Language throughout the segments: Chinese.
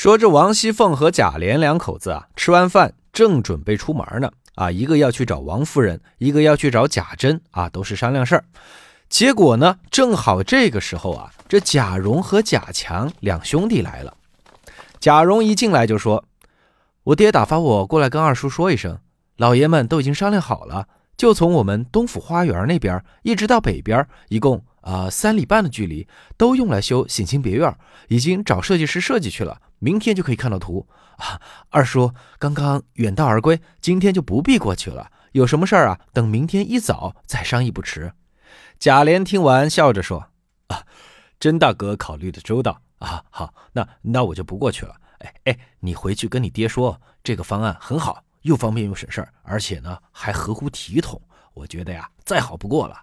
说这王熙凤和贾琏两口子啊，吃完饭正准备出门呢。啊，一个要去找王夫人，一个要去找贾珍啊，都是商量事儿。结果呢，正好这个时候啊，这贾蓉和贾强两兄弟来了。贾蓉一进来就说：“我爹打发我过来跟二叔说一声，老爷们都已经商量好了，就从我们东府花园那边一直到北边，一共啊三里半的距离，都用来修省亲别院，已经找设计师设计去了。”明天就可以看到图啊！二叔刚刚远道而归，今天就不必过去了。有什么事儿啊？等明天一早再商议不迟。贾琏听完笑着说：“啊，甄大哥考虑的周到啊！好，那那我就不过去了。哎哎，你回去跟你爹说，这个方案很好，又方便又省事儿，而且呢还合乎体统。我觉得呀，再好不过了。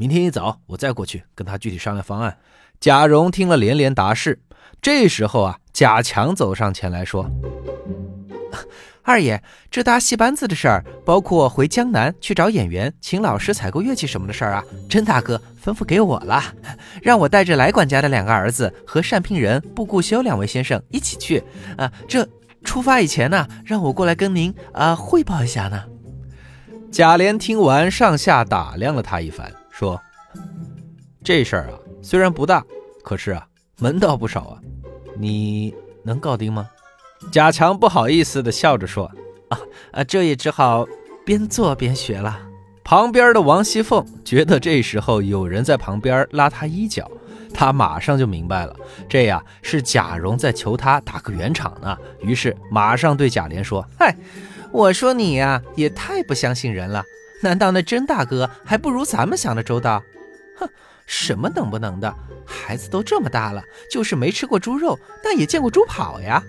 明天一早我再过去跟他具体商量方案。”贾蓉听了连连答是。这时候啊，贾强走上前来说：“二爷，这搭戏班子的事儿，包括回江南去找演员、请老师采购乐器什么的事儿啊，甄大哥吩咐给我了，让我带着来管家的两个儿子和单聘人、布顾修两位先生一起去。啊，这出发以前呢，让我过来跟您啊汇报一下呢。”贾琏听完，上下打量了他一番，说：“这事儿啊，虽然不大，可是啊。”门道不少啊，你能搞定吗？贾强不好意思的笑着说：“啊啊，这也只好边做边学了。”旁边的王熙凤觉得这时候有人在旁边拉她衣角，她马上就明白了，这呀是贾蓉在求她打个圆场呢。于是马上对贾琏说：“嗨，我说你呀，也太不相信人了。难道那甄大哥还不如咱们想的周到？哼！”什么能不能的？孩子都这么大了，就是没吃过猪肉，但也见过猪跑呀。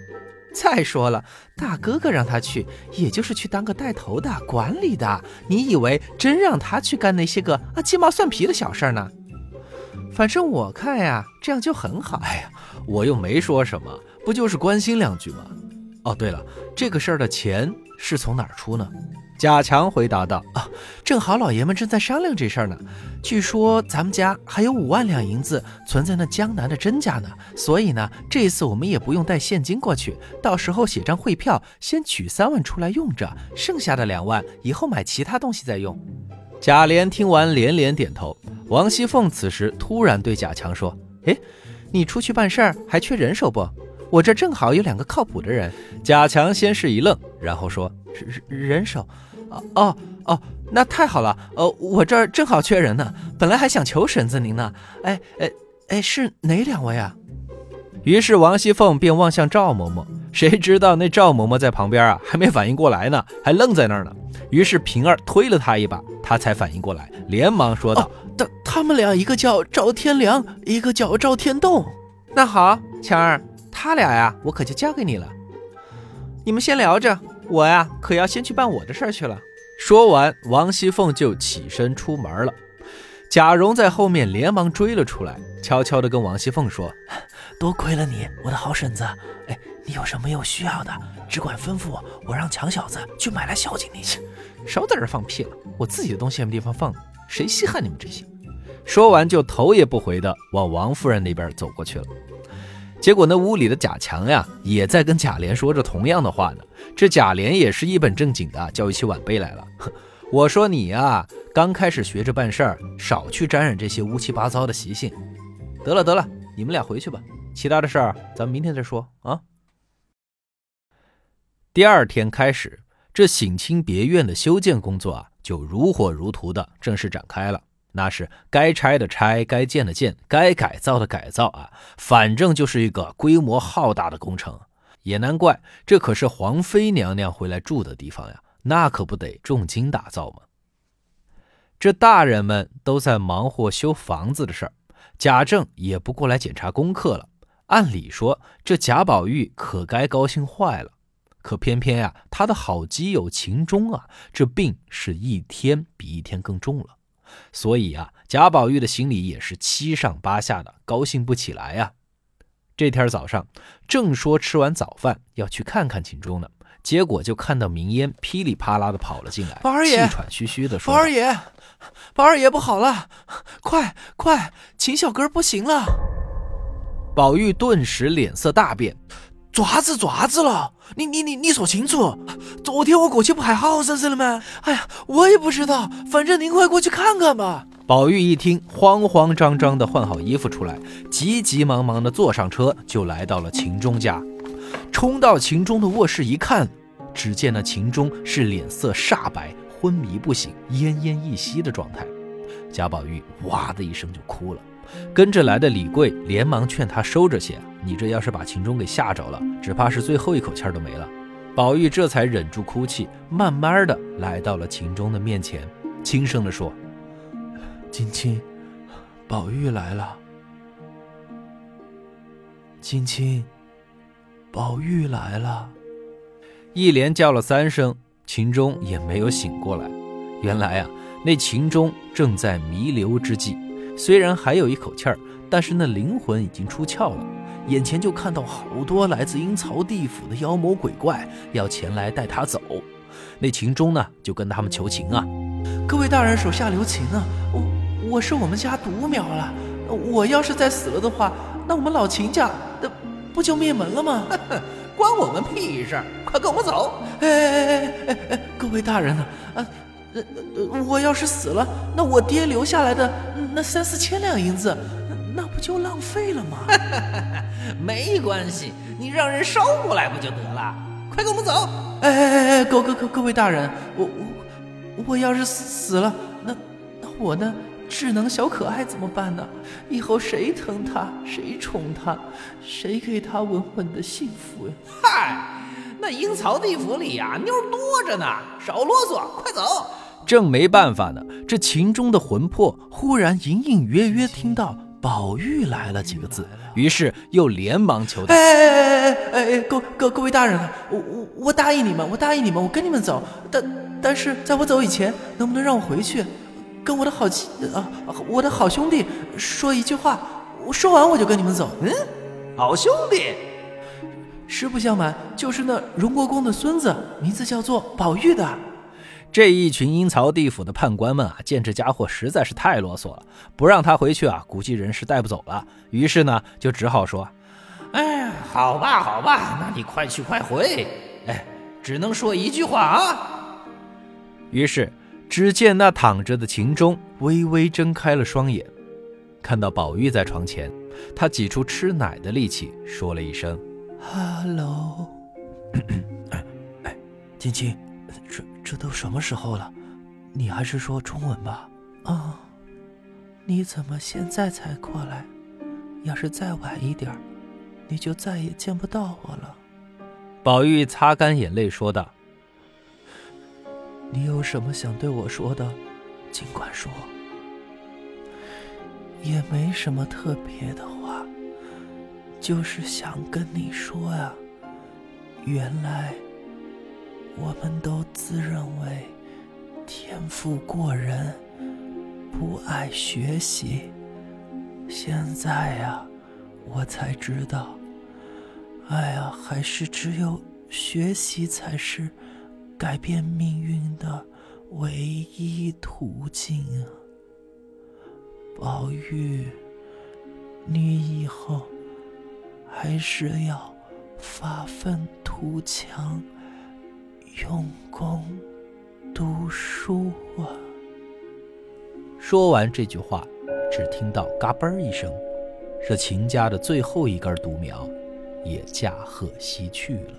再说了，大哥哥让他去，也就是去当个带头的、管理的。你以为真让他去干那些个啊鸡毛蒜皮的小事儿呢？反正我看呀，这样就很好。哎呀，我又没说什么，不就是关心两句吗？哦，对了，这个事儿的钱是从哪儿出呢？贾强回答道：“啊，正好老爷们正在商量这事儿呢。据说咱们家还有五万两银子存在那江南的甄家呢，所以呢，这次我们也不用带现金过去，到时候写张汇票，先取三万出来用着，剩下的两万以后买其他东西再用。”贾琏听完连连点头。王熙凤此时突然对贾强说：“哎，你出去办事儿还缺人手不？我这正好有两个靠谱的人。”贾强先是一愣，然后说：“人人手。”哦哦，那太好了！呃，我这儿正好缺人呢，本来还想求婶子您呢。哎哎哎，是哪两位啊？于是王熙凤便望向赵嬷嬷，谁知道那赵嬷嬷在旁边啊，还没反应过来呢，还愣在那儿呢。于是平儿推了她一把，她才反应过来，连忙说道：“他他们俩一个叫赵天良，一个叫赵天栋。那好，强儿，他俩呀，我可就交给你了。你们先聊着。”我呀，可要先去办我的事儿去了。说完，王熙凤就起身出门了。贾蓉在后面连忙追了出来，悄悄地跟王熙凤说：“多亏了你，我的好婶子。哎，你有什么有需要的，只管吩咐我，我让强小子去买来孝敬你去。少在这放屁了，我自己的东西也没地方放，谁稀罕你们这些？”说完，就头也不回地往王夫人那边走过去了。结果那屋里的贾强呀，也在跟贾琏说着同样的话呢。这贾琏也是一本正经的教育起晚辈来了。我说你呀，刚开始学着办事儿，少去沾染这些乌七八糟的习性。得了得了，你们俩回去吧，其他的事儿咱们明天再说啊。第二天开始，这省亲别院的修建工作啊，就如火如荼的正式展开了。那是该拆的拆，该建的建，该改造的改造啊，反正就是一个规模浩大的工程。也难怪，这可是皇妃娘娘回来住的地方呀，那可不得重金打造吗？这大人们都在忙活修房子的事儿，贾政也不过来检查功课了。按理说，这贾宝玉可该高兴坏了，可偏偏呀，他的好基友秦钟啊，这病是一天比一天更重了。所以啊，贾宝玉的心里也是七上八下的，高兴不起来呀。这天早上，正说吃完早饭要去看看秦钟呢，结果就看到明烟噼里啪啦的跑了进来，宝二爷气喘吁吁的说：“宝二爷，宝二爷不好了，快快，秦小哥不行了。”宝玉顿时脸色大变，爪子爪子了！你你你你说清楚，昨天我过去不还好生生的吗？哎呀，我也不知道，反正您快过去看看吧。宝玉一听，慌慌张张的换好衣服出来，急急忙忙的坐上车，就来到了秦钟家。冲到秦钟的卧室一看，只见那秦钟是脸色煞白、昏迷不醒、奄奄一息的状态。贾宝玉哇的一声就哭了。跟着来的李贵连忙劝他收着些，你这要是把秦钟给吓着了，只怕是最后一口气都没了。宝玉这才忍住哭泣，慢慢的来到了秦钟的面前，轻声的说：“青青，宝玉来了。青青，宝玉来了。”一连叫了三声，秦钟也没有醒过来。原来啊，那秦钟正在弥留之际。虽然还有一口气儿，但是那灵魂已经出窍了。眼前就看到好多来自阴曹地府的妖魔鬼怪要前来带他走。那秦钟呢，就跟他们求情啊：“各位大人手下留情啊！我我是我们家独苗了，我要是再死了的话，那我们老秦家那不就灭门了吗？关我们屁事！快跟我们走！哎哎哎哎哎！各位大人呢？啊！”，我要是死了，那我爹留下来的那三四千两银子，那不就浪费了吗？没关系，你让人捎过来不就得了？快跟我们走！哎哎哎哎，各各各各位大人，我我我要是死死了，那那我那智能小可爱怎么办呢？以后谁疼他，谁宠他，谁给他稳稳的幸福呀？嗨，那阴曹地府里呀，妞多着呢，少啰嗦，快走！正没办法呢，这秦钟的魂魄忽然隐隐约约听到“宝玉来了”几个字，于是又连忙求道：“哎哎哎哎哎，各各各位大人，我我我答应你们，我答应你们，我跟你们走。但但是在我走以前，能不能让我回去，跟我的好妻啊，我的好兄弟说一句话？我说完我就跟你们走。嗯，好兄弟，实不相瞒，就是那荣国公的孙子，名字叫做宝玉的。”这一群阴曹地府的判官们啊，见这家伙实在是太啰嗦了，不让他回去啊，估计人是带不走了。于是呢，就只好说：“哎，好吧，好吧，那你快去快回。哎，只能说一句话啊。”于是，只见那躺着的秦钟微微睁开了双眼，看到宝玉在床前，他挤出吃奶的力气，说了一声：“Hello。”哎，晶晶。这这都什么时候了？你还是说中文吧。啊，你怎么现在才过来？要是再晚一点你就再也见不到我了。宝玉擦干眼泪说道：“你有什么想对我说的，尽管说。也没什么特别的话，就是想跟你说呀，原来。”我们都自认为天赋过人，不爱学习。现在呀，我才知道，哎呀，还是只有学习才是改变命运的唯一途径啊！宝玉，你以后还是要发奋图强。用功读书啊！说完这句话，只听到嘎嘣一声，这秦家的最后一根独苗也驾鹤西去了。